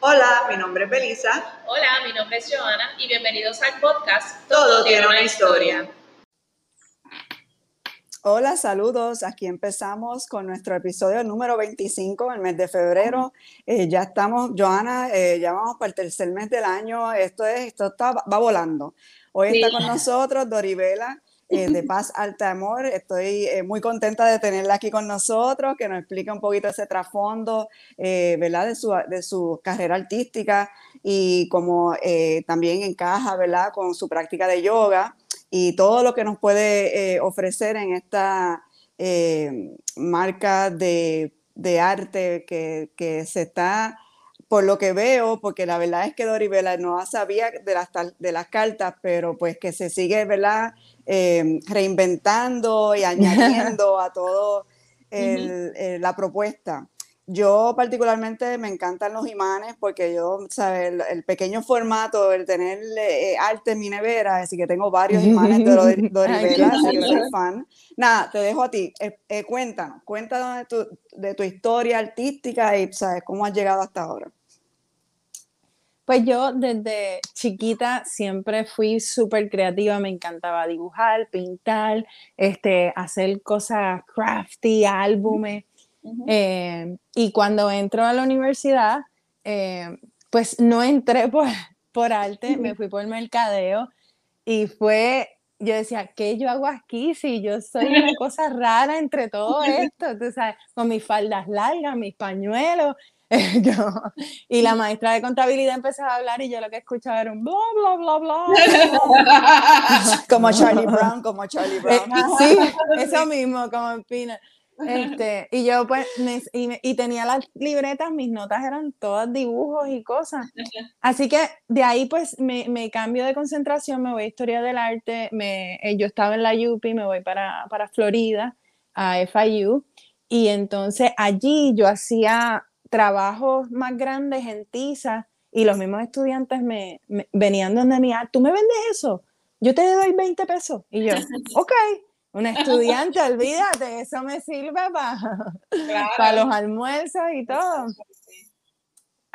Hola, mi nombre es Belisa. Hola, mi nombre es Joana y bienvenidos al podcast Todo, tiene una historia. Hola, saludos. Aquí empezamos con nuestro episodio número 25, el mes de febrero. Eh, ya estamos, Joana, eh, ya vamos para el tercer mes del año. Esto es, esto está, va volando. Hoy está con nosotros Doribela. Eh, de Paz Alta Amor. Estoy eh, muy contenta de tenerla aquí con nosotros, que nos explique un poquito ese trasfondo, eh, ¿verdad? De su, de su, carrera artística y como también encaja, ¿verdad? Con su práctica de yoga y todo lo que nos puede ofrecer en esta marca de, de arte que, que se está por lo que veo, porque la verdad es que Doribela no sabía de las, de las cartas, pero pues que se sigue, ¿verdad? Eh, reinventando y añadiendo a todo la propuesta. Yo particularmente me encantan los imanes porque yo, ¿sabes? El, pequeño formato, el tener eh, arte en mi nevera, así que tengo varios imanes de Doribela, así que soy fan. Nada, te dejo a ti. Eh, cuéntanos, cuéntanos de tu, de tu historia artística y, ¿sabes? ¿Cómo has llegado hasta ahora? Pues yo desde chiquita siempre fui súper creativa, me encantaba dibujar, pintar, este, hacer cosas crafty, álbumes. Eh, y cuando entro a la universidad, eh, pues no entré por, por arte, me fui por mercadeo y fue, yo decía, ¿qué yo hago aquí si yo soy una cosa rara entre todo esto? Tú sabes, con mis faldas largas, mis pañuelos y la maestra de contabilidad empezaba a hablar y yo lo que escuchaba era un bla, bla, bla, bla. como Charlie Brown, como Charlie eh, Brown. sí, eso mismo, como Pina. Este, y yo pues, y, tenía las libretas, mis notas eran todas dibujos y cosas. Así que de ahí pues me, me cambio de concentración, me voy a Historia del Arte, me, eh, yo estaba en la UPI, me voy para, para Florida, a FIU, y entonces allí yo hacía trabajos más grandes en TISA y los mismos estudiantes me, venían donde mí, ah, ¿tú me vendes eso? Yo te doy 20 pesos. Y yo, ok, un estudiante, olvídate, eso me sirve para los almuerzos y todo.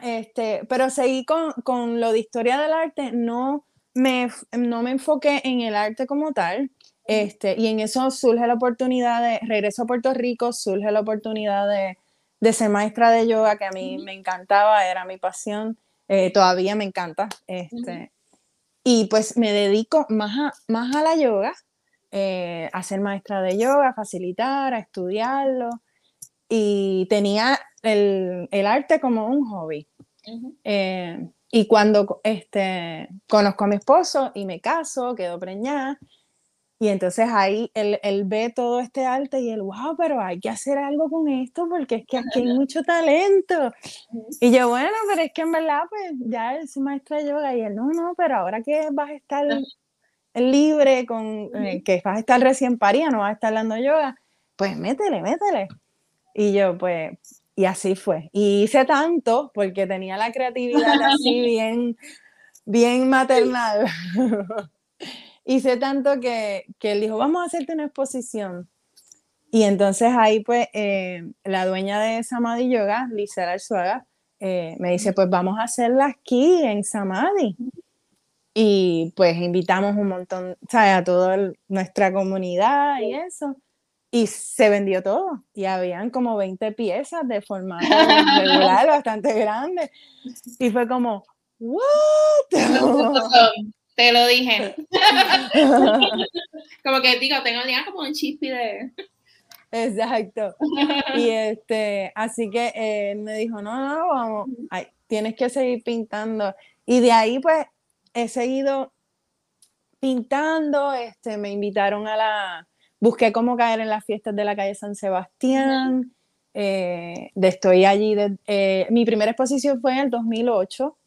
Este, pero seguí con, con, lo de historia del arte, no me, no me enfoqué en el arte como tal, este, y en eso surge la oportunidad de, regreso a Puerto Rico, surge la oportunidad de, de ser maestra de yoga, que a mí me encantaba, era mi pasión, eh, todavía me encanta. Este, Y pues me dedico más a, más a la yoga, eh, a ser maestra de yoga, a facilitar, a estudiarlo. Y tenía el, arte como un hobby. Eh, y cuando este, conozco a mi esposo y me caso, quedo preñada, y entonces ahí él, él, ve todo este arte y él, wow, pero hay que hacer algo con esto porque es que aquí hay mucho talento. Y yo, bueno, pero es que en verdad, pues ya él es maestra de yoga y él, no, no, pero ahora que vas a estar libre, con, eh, que vas a estar recién parida, no vas a estar dando yoga, pues métele, métele. Y yo, pues, y así fue. Y hice tanto porque tenía la creatividad así bien, bien maternal. hice tanto que, que él dijo, vamos a hacerte una exposición. Y entonces ahí pues eh, la dueña de Samadhi Yoga, Lisa Arzuaga, eh, me dice, pues vamos a hacerla aquí en Samadhi. Y pues invitamos un montón, ¿sabes? A toda nuestra comunidad y eso. Y se vendió todo. Y habían como 20 piezas de formato regular, bastante grande. Y fue como, ¿what? Te lo dije. como que digo, tengo ya como un chispi de. Exacto. Y este, así que él me dijo, no, no, vamos, tienes que seguir pintando. Y de ahí pues he seguido pintando, este, me invitaron a la, busqué cómo caer en las fiestas de la calle San Sebastián, eh, de estoy allí, de, eh, mi primera exposición fue en el 2008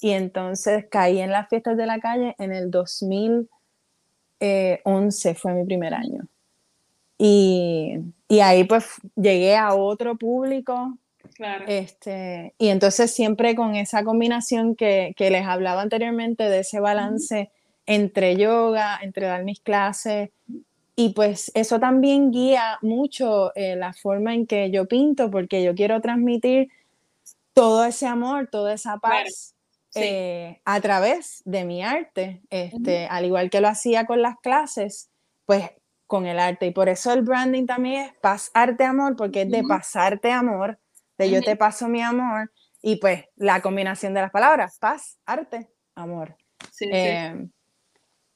y entonces caí en las fiestas de la calle en el 2011, fue mi primer año. Y, y ahí pues llegué a otro público. Claro. Este, y entonces siempre con esa combinación que, que les hablaba anteriormente de ese balance entre yoga, entre dar mis clases, y pues eso también guía mucho eh, la forma en que yo pinto, porque yo quiero transmitir todo ese amor, toda esa paz sí. eh, a través de mi arte, este, al igual que lo hacía con las clases, pues con el arte. Y por eso el branding también es paz, arte, amor, porque es de Ujú. pasarte amor, de yo Ujú. te paso mi amor, y pues la combinación de las palabras, paz, arte, amor. Sí, sí. Eh,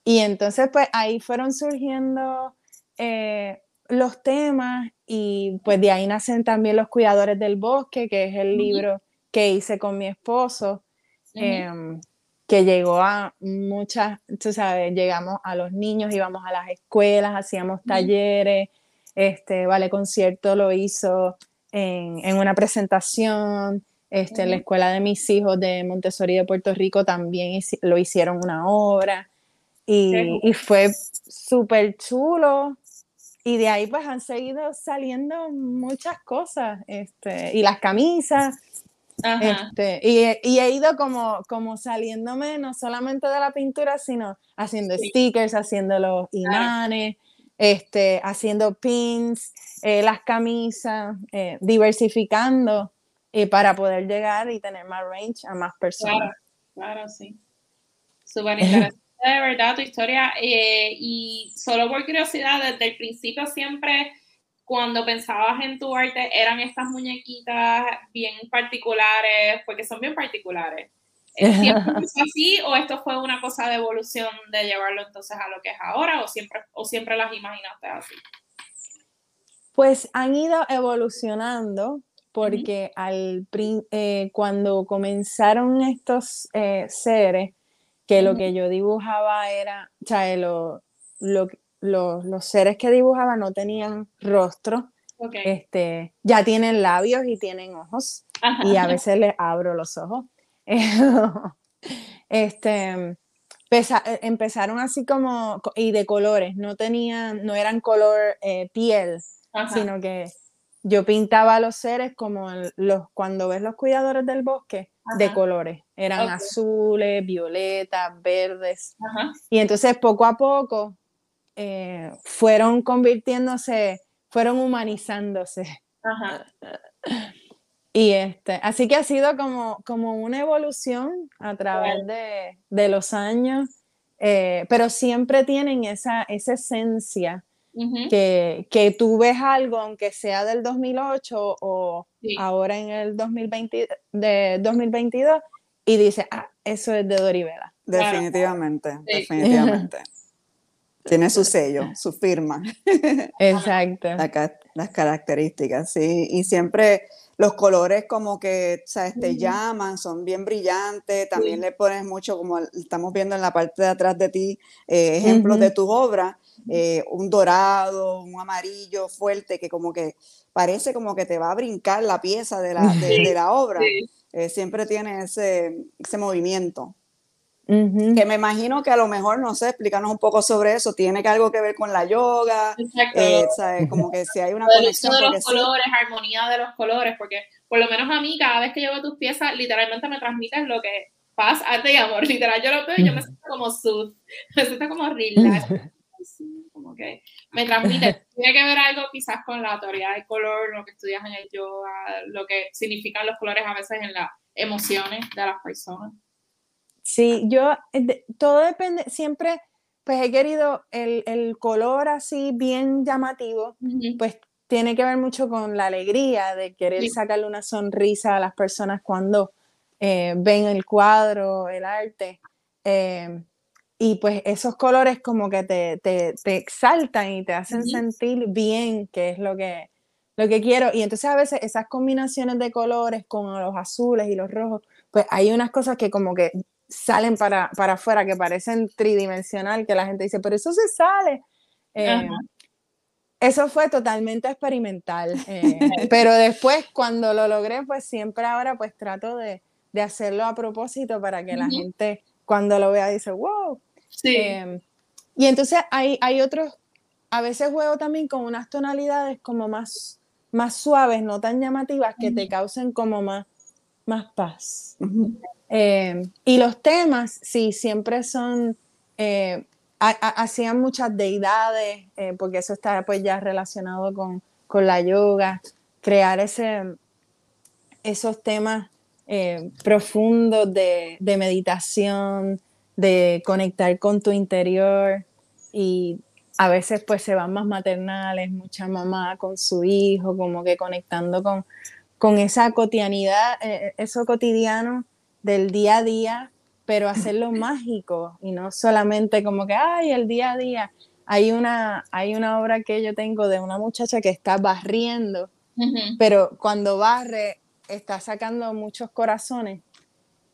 y entonces, pues ahí fueron surgiendo eh, los temas y pues de ahí nacen también Los Cuidadores del Bosque, que es el libro que hice con mi esposo, Em, que llegó a muchas, tú sabes, llegamos a los niños, íbamos a las escuelas, hacíamos talleres, este, Vale Concierto lo hizo en, en una presentación, este, en la escuela de mis hijos de Montessori de Puerto Rico también lo hicieron una obra y, y fue súper chulo. Y de ahí pues han seguido saliendo muchas cosas, este, y las camisas. Este, y, he- y he ido como, como saliéndome no solamente de la pintura, sino haciendo Sí. stickers, haciendo los imanes, este, haciendo pins, eh, las camisas, eh, diversificando eh, para poder llegar y tener más range a más personas. Claro, claro, sí. Súper interesante, de verdad, tu historia. y solo por curiosidad, desde el principio siempre, cuando pensabas en tu arte, eran estas muñequitas bien particulares, porque son bien particulares. ¿Siempre empezó así o esto fue una cosa de evolución de llevarlo entonces a lo que es ahora o siempre, o siempre las imaginaste así? Pues han ido evolucionando porque al eh, cuando comenzaron estos eh, seres, que lo que yo dibujaba era, o sea, lo- lo- lo- los seres que dibujaba no tenían rostro, Ok. este, ya tienen labios y tienen ojos, Ajá. y a veces les abro los ojos. este, pesa- empezaron así como, co- y de colores, no tenían, no eran color eh, piel, Ajá. sino que yo pintaba a los seres como los, cuando ves los cuidadores del bosque, de colores. Eran azules, violetas, verdes. Y entonces poco a poco eh, fueron convirtiéndose, fueron humanizándose. Ajá. Y este, así que ha sido como, como una evolución a través de, de los años, eh, pero siempre tienen esa, esa esencia que, que tú ves algo, aunque sea del 2008 o Sí. ahora en el 2020, de 2022, y dices, ah, eso es de Doribela. Claro. Definitivamente, Sí. definitivamente. Tiene su sello, su firma, Exacto. la las características, sí. Y siempre los colores como que, ¿sabes? Te llaman, son bien brillantes, también Sí. le pones mucho, como estamos viendo en la parte de atrás de ti, eh, ejemplos de tus obras, eh, un dorado, un amarillo fuerte, que como que parece como que te va a brincar la pieza de la, de, Sí. de la obra. Sí. Eh, siempre tiene ese, ese movimiento. Ujú. Que me imagino que a lo mejor, no sé, explícanos un poco sobre eso. ¿Tiene que algo que ver con la yoga? Exacto. Eh, ¿sabes? Como que si hay una el uso conexión. de los sí, colores, armonía de los colores, porque por lo menos a mí, cada vez que yo veo tus piezas, literalmente me transmites lo que paz, arte y amor. Literal, yo lo veo y yo me siento como sus, me siento como relax. Sí, como que me transmite. Tiene que ver algo quizás con la teoría del color, lo que estudias en el yoga, lo que significan los colores a veces en las emociones de las personas. Sí, yo, eh, de- todo depende, siempre, pues he querido el, el color así bien llamativo, pues tiene que ver mucho con la alegría de querer Sí. sacarle una sonrisa a las personas cuando eh, ven el cuadro, el arte. eh, y pues esos colores como que te, te, te exaltan y te hacen sentir bien, que es lo que, lo que quiero. Y entonces a veces esas combinaciones de colores con los azules y los rojos, pues hay unas cosas que como que salen para, para afuera, que parecen tridimensional, que la gente dice, pero eso se sale. Eh, eso fue totalmente experimental, eh, pero después cuando lo logré, pues siempre ahora pues trato de, de hacerlo a propósito para que la gente cuando lo vea dice, wow. Sí. Eh, y entonces hay, hay otros, a veces juego también con unas tonalidades como más, más suaves, no tan llamativas, que te causen como más, más paz. Eh, y los temas, sí, siempre son, eh, ha- ha- hacían muchas deidades, eh, porque eso está pues ya relacionado con, con la yoga, crear ese, esos temas profundos de, de meditación, de conectar con tu interior. Y a veces pues se van más maternales, mucha mamá con su hijo, como que conectando con, con esa cotidianidad, eh, eso cotidiano del día a día, pero hacerlo mágico y no solamente como que, ay, el día a día. Hay una, hay una obra que yo tengo de una muchacha que está barriendo, pero cuando barre está sacando muchos corazones,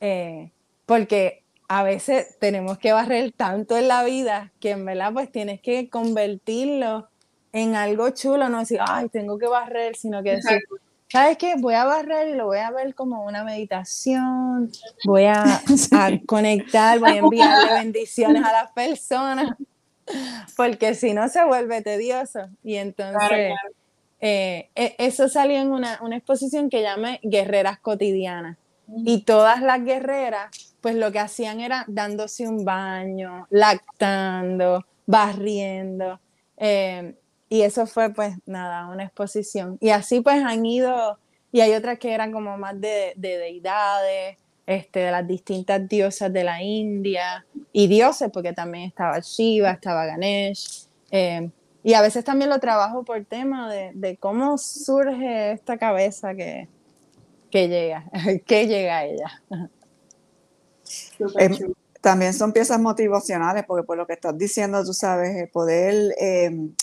eh, porque a veces tenemos que barrer tanto en la vida que en verdad pues tienes que convertirlo en algo chulo, no decir, ay, tengo que barrer, sino que decir, ¿sabes qué? Voy a barrer y lo voy a ver como una meditación, voy a, conectar, voy a enviarle bendiciones a las personas, porque si no se vuelve tedioso. Y entonces, eh, e, eso salió en una, exposición que llamé Guerreras Cotidianas. Y todas las guerreras, pues lo que hacían era dándose un baño, lactando, barriendo. Eh, y eso fue pues nada, una exposición. Y así pues han ido, y hay otras que eran como más de, deidades, este, de las distintas diosas de la India, y dioses, porque también estaba Shiva, estaba Ganesh. Eh, y a veces también lo trabajo por tema de, cómo surge esta cabeza que, que llega, que llega a ella. Em, también son piezas motivacionales, porque por lo que estás diciendo, tú sabes, poder em,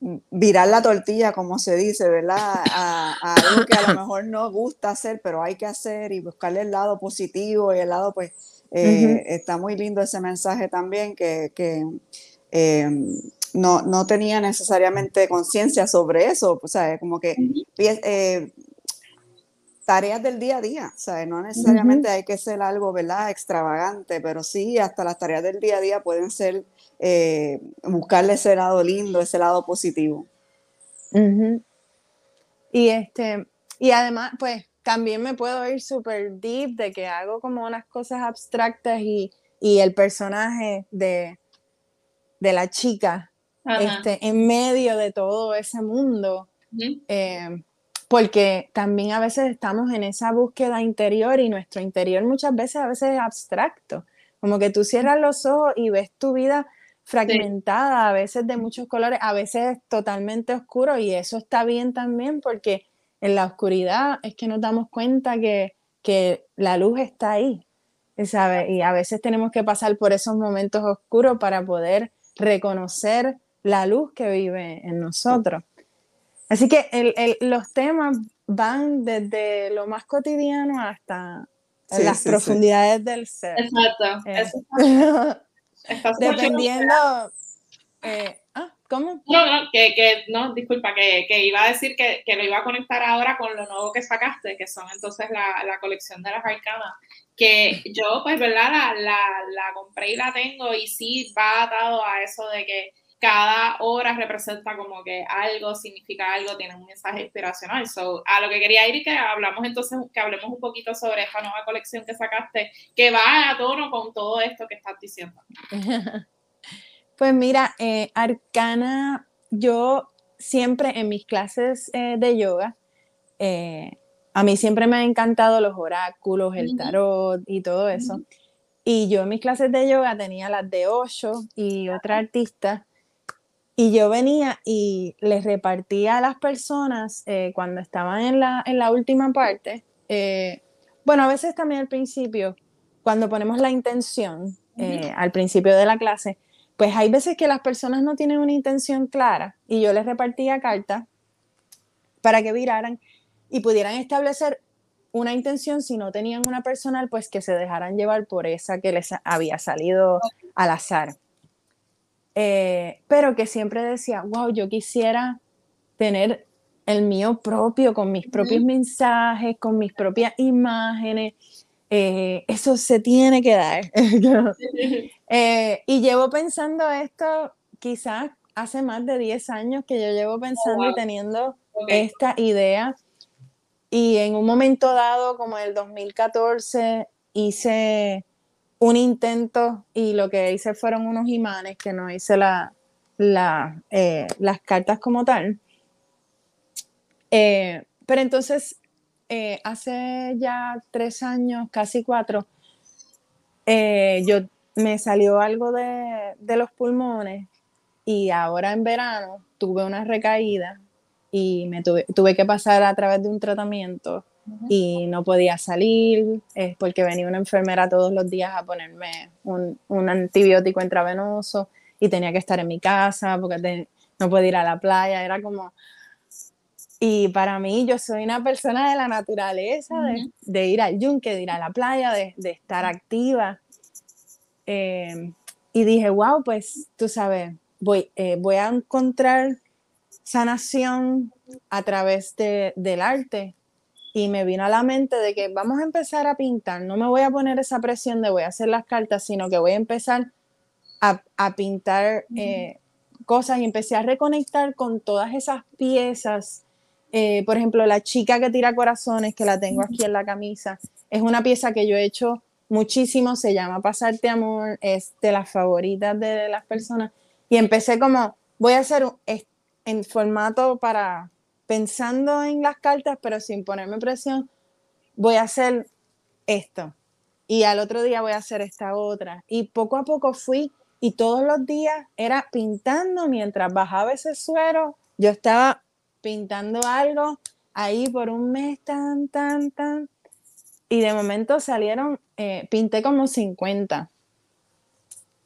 virar la tortilla, como se dice, ¿verdad? A, algo que a lo mejor no gusta hacer, pero hay que hacer y buscarle el lado positivo y el lado, pues, eh, está muy lindo ese mensaje también que, em, no, tenía necesariamente conciencia sobre eso, o sea, como que eh, tareas del día a día, o sea, no necesariamente hay que ser algo, ¿verdad? Extravagante, pero sí, hasta las tareas del día a día pueden ser eh, buscarle ese lado lindo, ese lado positivo. Y este, y además, pues también me puedo ir súper deep de que hago como unas cosas abstractas y, el personaje de, de la chica este, en medio de todo ese mundo. Eh, porque también a veces estamos en esa búsqueda interior y nuestro interior muchas veces a veces es abstracto. Como que tú cierras los ojos y ves tu vida fragmentada, a veces de muchos colores, a veces totalmente oscuro y eso está bien también porque en la oscuridad es que nos damos cuenta que, la luz está ahí, ¿sabe? Y a veces tenemos que pasar por esos momentos oscuros para poder reconocer la luz que vive en nosotros. Así que los temas van desde lo más cotidiano hasta las profundidades del ser. Exacto. Eh, Dependiendo. Eh, ah, ¿Cómo? No, no, que, que no, disculpa, que, que, iba a decir que, que, lo iba a conectar ahora con lo nuevo que sacaste, que son entonces la, la colección de las arcanas, que yo, pues, ¿verdad? La, la, la compré y la tengo y sí va atado a eso de que cada hora representa como que algo, significa algo, tiene un mensaje inspiracional. So, a lo que quería ir y que hablamos entonces, que hablemos un poquito sobre esta nueva colección que sacaste, que va a tono con todo esto que estás diciendo. Pues mira, eh, Arcana, yo siempre en mis clases eh, de yoga, eh, a mí siempre me han encantado los oráculos, el tarot y todo eso. Y yo en mis clases de yoga tenía las de Osho y otra artista y yo venía y les repartía a las personas eh, cuando estaban en la, en la última parte, eh, bueno, a veces también al principio, cuando ponemos la intención eh, al principio de la clase, pues hay veces que las personas no tienen una intención clara y yo les repartía cartas para que viraran y pudieran establecer una intención si no tenían una personal, pues que se dejaran llevar por esa que les había salido al azar. Eh, pero que siempre decía, wow, yo quisiera tener el mío propio, con mis propios mensajes, con mis propias imágenes. Eh, eso se tiene que dar. Eh, y llevo pensando esto quizás hace más de 10 años que yo llevo pensando y teniendo esta idea. Y en un momento dado, como el 2014, hice un intento y lo que hice fueron unos imanes que no hice la, eh, las cartas como tal. Eh, pero entonces eh, hace ya tres años, casi cuatro, yo me salió algo de, de, los pulmones y ahora en verano tuve una recaída y me tuve, tuve que pasar a través de un tratamiento y no podía salir, es porque venía una enfermera todos los días a ponerme un, un antibiótico intravenoso y tenía que estar en mi casa porque no podía ir a la playa, era como... Y para mí, yo soy una persona de la naturaleza, de, ir al yunque, de ir a la playa, de, de estar activa. Eh, y dije, wow, pues tú sabes, voy, eh, voy a encontrar sanación a través de, del arte. Y me vino a la mente de que vamos a empezar a pintar. No me voy a poner esa presión de voy a hacer las cartas, sino que voy a empezar a, a pintar eh, cosas y empecé a reconectar con todas esas piezas. Eh, por ejemplo, la chica que tira corazones, que la tengo aquí en la camisa, es una pieza que yo he hecho muchísimo, se llama Pasarte Amor, es de las favoritas de las personas. Y empecé como, voy a hacer en formato para, pensando en las cartas, pero sin ponerme presión, voy a hacer esto. Y al otro día voy a hacer esta otra. Y poco a poco fui y todos los días era pintando mientras bajaba ese suero, yo estaba pintando algo ahí por un mes, tan, tan, tan. Y de momento salieron, eh, pinté como 50.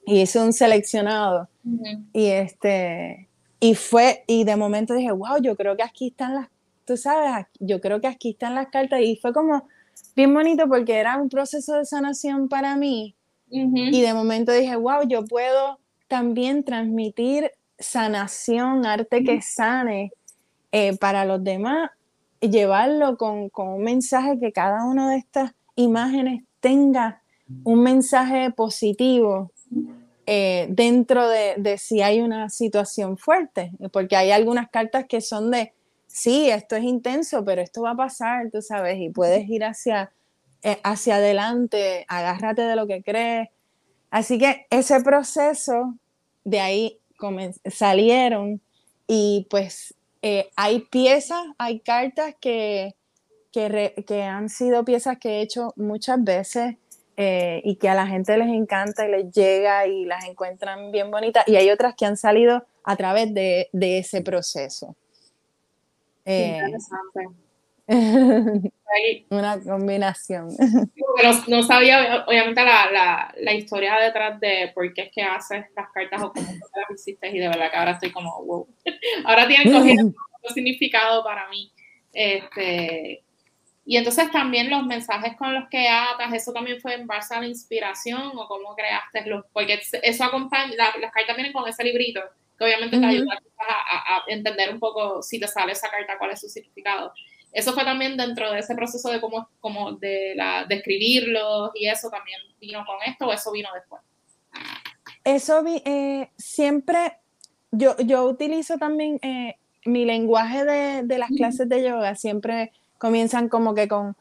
Y hice un seleccionado. Y este, y fue, y de momento dije, wow, yo creo que aquí están las, tú sabes, yo creo que aquí están las cartas. Y fue como bien bonito porque era un proceso de sanación para mí. Y de momento dije, wow, yo puedo también transmitir sanación, arte que sane eh, para los demás, llevarlo con, con, un mensaje que cada una de estas imágenes tenga un mensaje positivo eh, dentro de, de, si hay una situación fuerte, porque hay algunas cartas que son de, sí, esto es intenso, pero esto va a pasar, tú sabes, y puedes ir hacia eh, hacia adelante, agárrate de lo que crees. Así que ese proceso de ahí salieron y pues eh, hay piezas, hay cartas que, que, han sido piezas que he hecho muchas veces eh, y que a la gente les encanta y les llega y las encuentran bien bonitas y hay otras que han salido a través de, de ese proceso. Una combinación. No, sabía, obviamente, la, la, historia detrás de por qué es que haces las cartas o cómo las hiciste, y de verdad que ahora estoy como, wow. Ahora tienen cogido un significado para mí. Este, y entonces también los mensajes con los que atas, eso también fue en base a la inspiración o cómo creaste los, porque eso acompaña, las cartas vienen con ese librito, que obviamente te ayuda a, a, entender un poco si te sale esa carta, cuál es su significado. Eso fue también dentro de ese proceso de cómo, como de, la, de escribirlos y eso también vino con esto o eso vino después. Eso vi, eh, siempre, yo, yo utilizo también eh, mi lenguaje de, de las clases de yoga, siempre comienzan como que con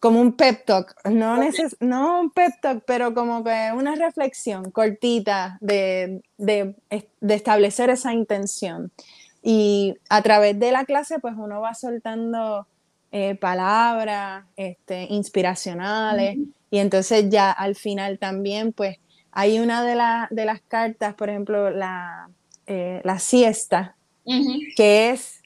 como un pep talk, no, no un pep talk, pero como que una reflexión cortita de, de, de establecer esa intención. Y a través de la clase, pues uno va soltando eh, palabras este, inspiracionales. Y entonces ya al final también, pues hay una de, de las cartas, por ejemplo, la, eh, la siesta, que es,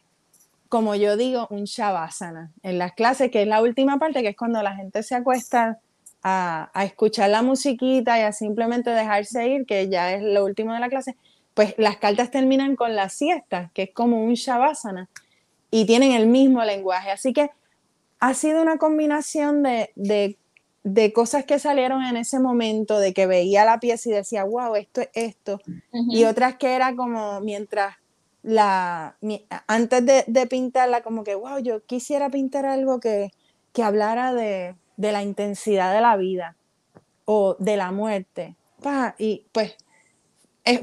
como yo digo, un shavasana en las clases, que es la última parte, que es cuando la gente se acuesta a, a escuchar la musiquita y a simplemente dejarse ir, que ya es lo último de la clase pues las cartas terminan con la siesta, que es como un shavasana, y tienen el mismo lenguaje. Así que ha sido una combinación de, de, cosas que salieron en ese momento, de que veía la pieza y decía, wow, esto es esto, y otras que era como mientras la, antes de, pintarla, como que, wow, yo quisiera pintar algo que, que hablara de, de, la intensidad de la vida o de la muerte. y pues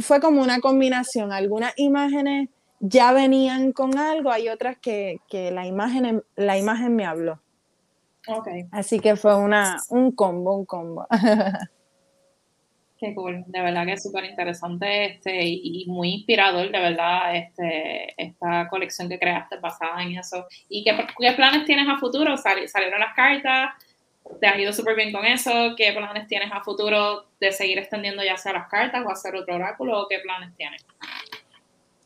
fue como una combinación. Algunas imágenes ya venían con algo, hay otras que, la, imagen, la imagen me habló. Okay. Así que fue una, un combo, un combo. De verdad que es súper interesante este, y, muy inspirador, de verdad, este, esta colección que creaste basada en eso. ¿Y qué, qué planes tienes a futuro? salieron las cartas, te has ido súper bien con eso. ¿Qué planes tienes a futuro de seguir extendiendo ya sea las cartas o hacer otro oráculo? ¿O qué planes tienes?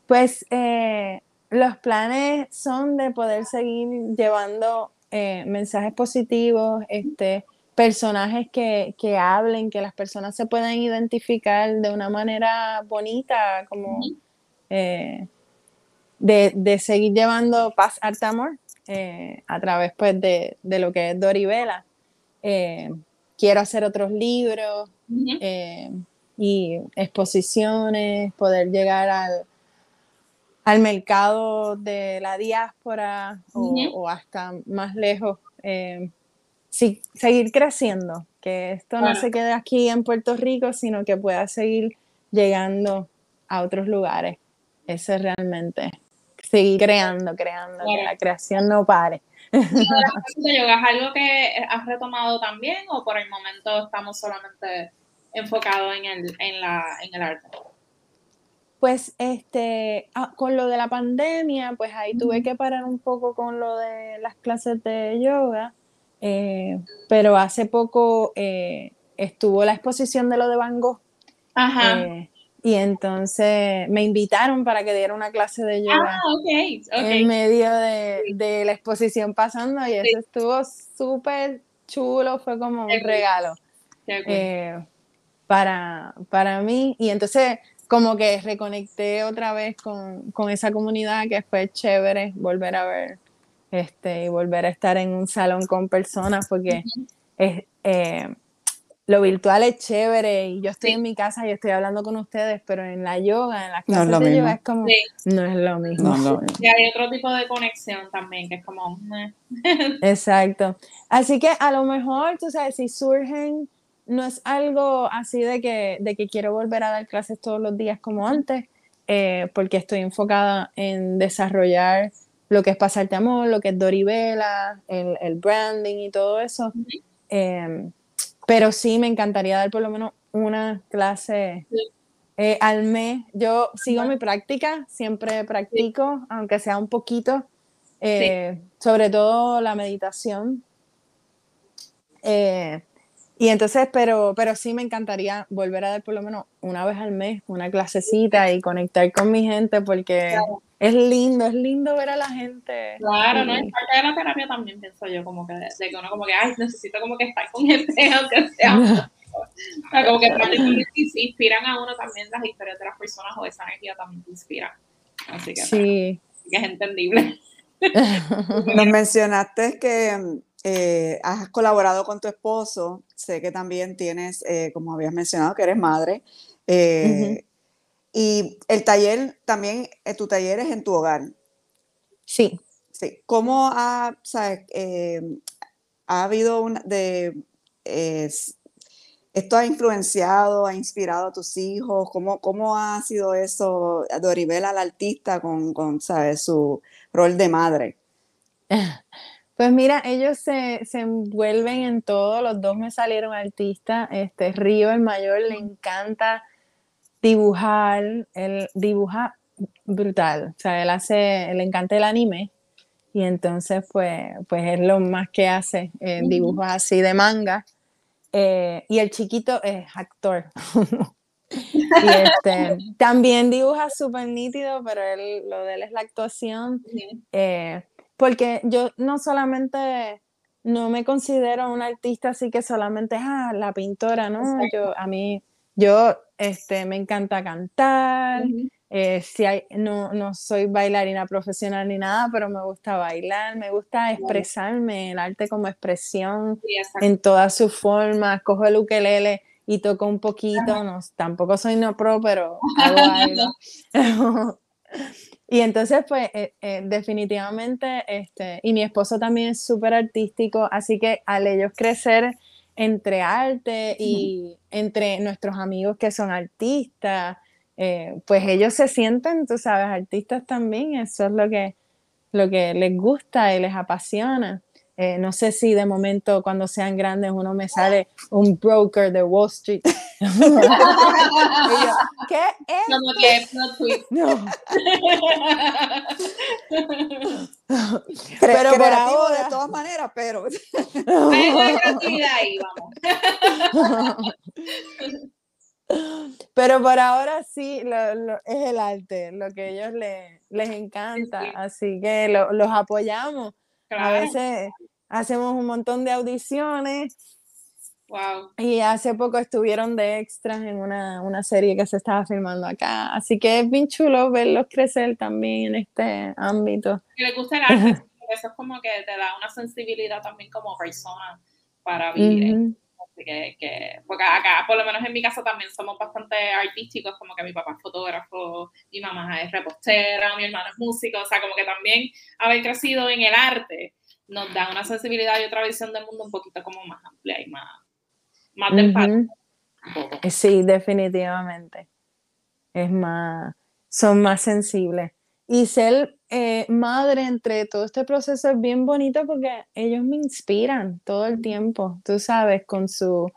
Pues eh, los planes son de poder seguir llevando eh, mensajes positivos, este, personajes que, hablen, que las personas se puedan identificar de una manera bonita, como eh, de, seguir llevando paz, arte, amor a través pues, de, de, lo que es Doribela. Eh, quiero hacer otros libros eh, y exposiciones, poder llegar al, al mercado de la diáspora o, hasta más lejos. Eh, seguir creciendo, que esto no se quede aquí en Puerto Rico, sino que pueda seguir llegando a otros lugares. Eso es realmente seguir creando, creando, que la creación no pare. De yoga es algo que has retomado también o por el momento estamos solamente enfocados en el, en la, en el arte? Pues este, ah, con lo de la pandemia, pues ahí tuve que parar un poco con lo de las clases de yoga, eh, pero hace poco eh, estuvo la exposición de lo de Van Gogh. Ajá. Eh, y entonces me invitaron para que diera una clase de yoga ah, okay, en medio de, la exposición pasando y eso estuvo súper chulo, fue como un regalo eh, para, para mí. Y entonces como que reconecté otra vez con, esa comunidad que fue chévere volver a ver este, y volver a estar en un salón con personas porque es, eh, lo virtual es chévere y yo estoy en mi casa y estoy hablando con ustedes, pero en la yoga, en las clases de yoga es como, no es lo mismo. Y hay otro tipo de conexión también, que es como... Exacto. Así que a lo mejor, tú sabes, si surgen, no es algo así de que, de que quiero volver a dar clases todos los días como antes, eh, porque estoy enfocada en desarrollar lo que es Pasarte Amor, lo que es Doribela, el, el branding y todo eso. Pero sí, me encantaría dar por lo menos una clase eh, al mes. Yo sigo mi práctica, siempre practico, aunque sea un poquito, eh, sobre todo la meditación. Eh, y entonces, pero, pero sí me encantaría volver a dar por lo menos una vez al mes una clasecita y conectar con mi gente porque es lindo, es lindo ver a la gente. Claro, no, es parte de la terapia también, pienso yo, como que, de, que uno como que, ay, necesito como que estar con gente, aunque sea. o sea, como que si inspiran a uno también las historias de las personas o esa energía también te inspira. Así que, sí. que es entendible. Nos mencionaste que eh, has colaborado con tu esposo, sé que también tienes, eh, como habías mencionado, que eres madre. Eh, y el taller también, eh, tu taller es en tu hogar. Sí. Sí. ¿Cómo ha, sabes, eh, ha habido una de... ¿Esto ha influenciado, ha inspirado a tus hijos? ¿Cómo, cómo ha sido eso, Doribela, la artista, con, con ¿sabes? su rol de madre? Pues mira, ellos se, se, envuelven en todo, los dos me salieron artistas, este Río, el mayor, le encanta dibujar, él dibuja brutal, o sea, él hace, le encanta el anime y entonces pues, pues es lo más que hace, eh, dibujos así de manga. Eh, y el chiquito es actor. y este, también dibuja súper nítido, pero él, lo de él es la actuación. Eh, porque yo no solamente no me considero una artista así que solamente es ah, la pintora, ¿no? Yo, a mí yo este, me encanta cantar, eh, si hay, no, no, soy bailarina profesional ni nada, pero me gusta bailar, me gusta expresarme, el arte como expresión en todas sus formas, cojo el ukelele y toco un poquito, no, tampoco soy no pro, pero hago algo. y entonces, pues, eh, eh, definitivamente, este, y mi esposo también es súper artístico, así que al ellos crecer entre arte y entre nuestros amigos que son artistas, eh, pues ellos se sienten, tú sabes, artistas también, eso es lo que, lo que les gusta y les apasiona. Eh, no sé si de momento cuando sean grandes uno me sale un broker de Wall Street. ¿Qué es? Como que plot twist. No. Cre- Pero por ahora- de todas maneras, pero Hay una creatividad ahí, vamos. Pero por ahora sí, lo- lo- es el arte, lo que a ellos le- les encanta, Sí, sí. así que lo- los apoyamos. A veces hacemos un montón de audiciones Wow. y hace poco estuvieron de extras en una, una serie que se estaba filmando acá, así que es bien chulo verlos crecer también en este ámbito. Que le gusta el arte, eso es como que te da una sensibilidad también como persona para vivir. Así que, que- porque acá, por lo menos en mi casa también somos bastante artísticos, como que mi papá es fotógrafo, mi mamá es repostera, mi hermano es músico, o sea, como que también haber crecido en el arte nos da una sensibilidad y otra visión del mundo un poquito como más amplia y más, más de empate. Ujú. Eh, Sí, definitivamente. Es más, son más sensibles. Y ser eh, madre entre todo este proceso es bien bonito porque ellos me inspiran todo el tiempo, tú sabes, con su,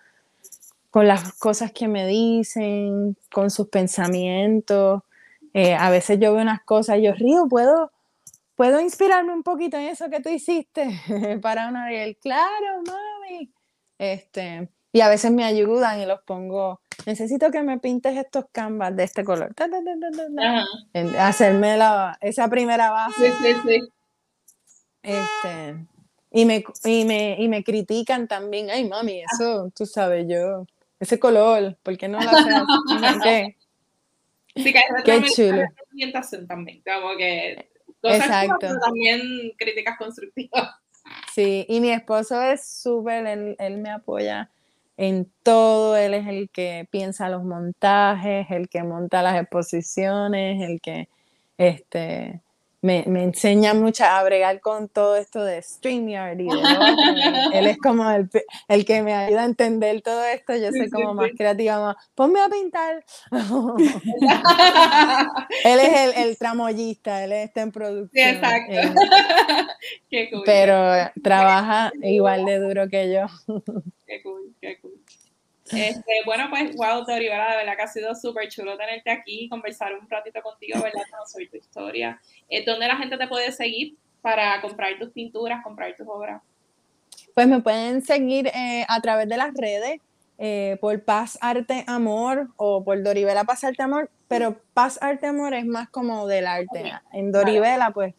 con las cosas que me dicen, con sus pensamientos. Eh, a veces yo veo unas cosas, yo río, puedo, puedo inspirarme un poquito en eso que tú hiciste para una él, claro, mami. Este, y a veces me ayudan y los pongo, necesito que me pintes estos canvas de este color. ta, hacerme la, esa primera base. Sí, sí, sí. Este, y, me, y, me, y me critican también, ay mami, eso, tú sabes, yo, ese color, ¿por qué no lo haces? ¿Qué? Sí, que hay Qué chulo. también, como que cosas Exacto. también críticas constructivas. Sí, y mi esposo es súper, él, él me apoya en todo, él es el que piensa los montajes, el que monta las exposiciones, el que este, me, me enseña mucho a bregar con todo esto de StreamYard y de. Él, es como el, el que me ayuda a entender todo esto, yo soy como más creativa, más, ponme a pintar. él es el, el tramoyista, él está en producción. Sí, exacto. eh, Qué cool. pero trabaja igual de duro que yo. Qué cool, qué cool. Este, bueno, pues, wow, ¿verdad? De verdad que ha sido súper chulo tenerte aquí, conversar un ratito contigo, ¿verdad? Conocer tu historia. Eh, ¿Dónde la gente te puede seguir para comprar tus pinturas, comprar tus obras? Pues me pueden seguir eh, a través de las redes, eh, por Paz Arte Amor o por Doribela Paz Arte Amor, pero Paz Arte Amor es más como del arte. En Doribela, pues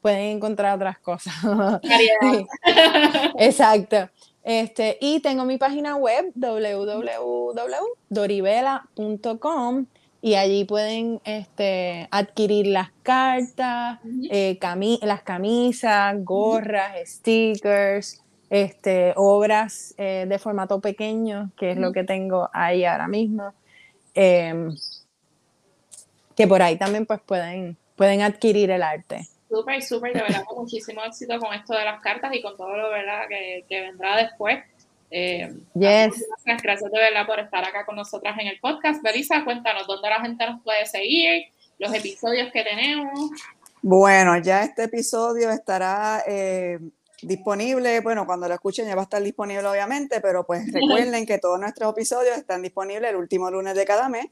pueden encontrar otras cosas. Exacto. Este, y tengo mi página web www.doribela.com y allí pueden este, adquirir las cartas, eh, cami- las camisas, gorras, stickers, este, obras eh, de formato pequeño, que es lo que tengo ahí ahora mismo. Em, que por ahí también pues pueden, pueden adquirir el arte. Súper, súper, de verdad, con muchísimo éxito con esto de las cartas y con todo lo verdad que, que vendrá después. Eh, Yes. Gracias, gracias de verdad por estar acá con nosotras en el podcast. Belisa, cuéntanos dónde la gente nos puede seguir, los episodios que tenemos. Bueno, ya este episodio estará eh, disponible, bueno, cuando lo escuchen ya va a estar disponible obviamente, pero pues recuerden que todos nuestros episodios están disponibles el último lunes de cada mes,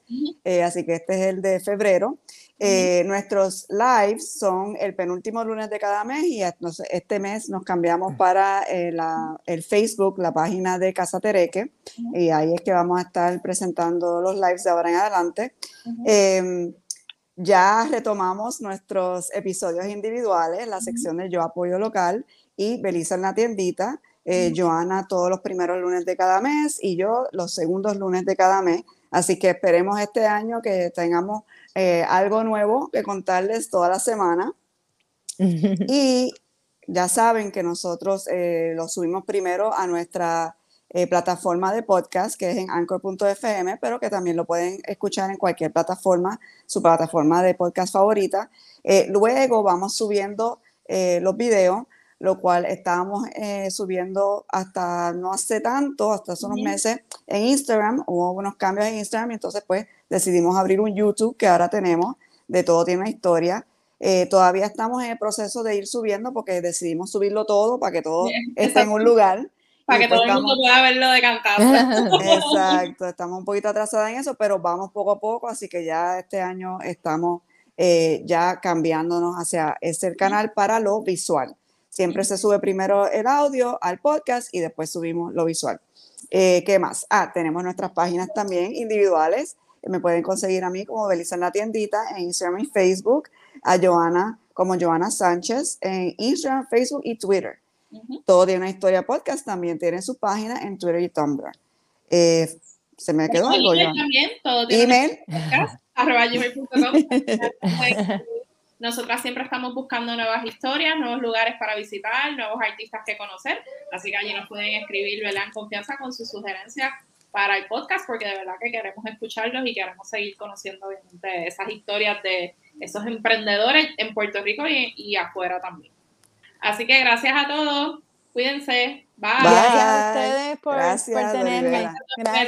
eh, así que este es el de febrero. Eh, Nuestros lives son el penúltimo lunes de cada mes y entonces este mes nos cambiamos para eh, la- el Facebook, la página de Casa Tereque, y ahí es que vamos a estar presentando los lives de ahora en adelante. Ya retomamos nuestros episodios individuales, la sección de Yo Apoyo Local y Belisa en la tiendita, eh, Joana todos los primeros lunes de cada mes y yo los segundos lunes de cada mes. Así que esperemos este año que tengamos eh, algo nuevo que contarles toda la semana. Y ya saben que nosotros eh, lo subimos primero a nuestra eh, plataforma de podcast, que es en anchor.fm, pero que también lo pueden escuchar en cualquier plataforma, su plataforma de podcast favorita. Eh, luego vamos subiendo eh, los videos, lo cual estábamos subiendo hasta no hace tanto, hasta hace unos meses en Instagram. Hubo unos cambios en Instagram y entonces pues decidimos abrir un YouTube que ahora tenemos de Todo Tiene una Historia. Eh, todavía estamos en el proceso de ir subiendo porque decidimos subirlo todo para que todo Bien, esté en un lugar. Para que pues todo el mundo pueda verlo de cantazo. Exacto, estamos un poquito atrasadas en eso, pero vamos poco a poco, así que ya este año estamos eh, ya cambiándonos hacia ese canal para lo visual. Siempre se sube primero el audio al podcast y después subimos lo visual. Eh, ¿Qué más? Ah, tenemos nuestras páginas también individuales. Me pueden conseguir a mí como Belisa en la tiendita en Instagram y Facebook, a Joana como Joana Sánchez en Instagram, Facebook y Twitter. Todo tiene una historia podcast, también tiene su página en Twitter y Tumblr. Eh, ¿Se me quedó algo, Email también, todo tiene Email, podcast, arroba gmail.com. Nosotras siempre estamos buscando nuevas historias, nuevos lugares para visitar, nuevos artistas que conocer. Así que allí nos pueden escribir, ¿verdad? En confianza con sus sugerencias para el podcast, porque de verdad que queremos escucharlos y queremos seguir conociendo obviamente esas historias de esos emprendedores en Puerto Rico y, y afuera también. Así que gracias a todos. Cuídense. Bye. Bye. Gracias a ustedes por, Gracias, por tenerme. Gracias.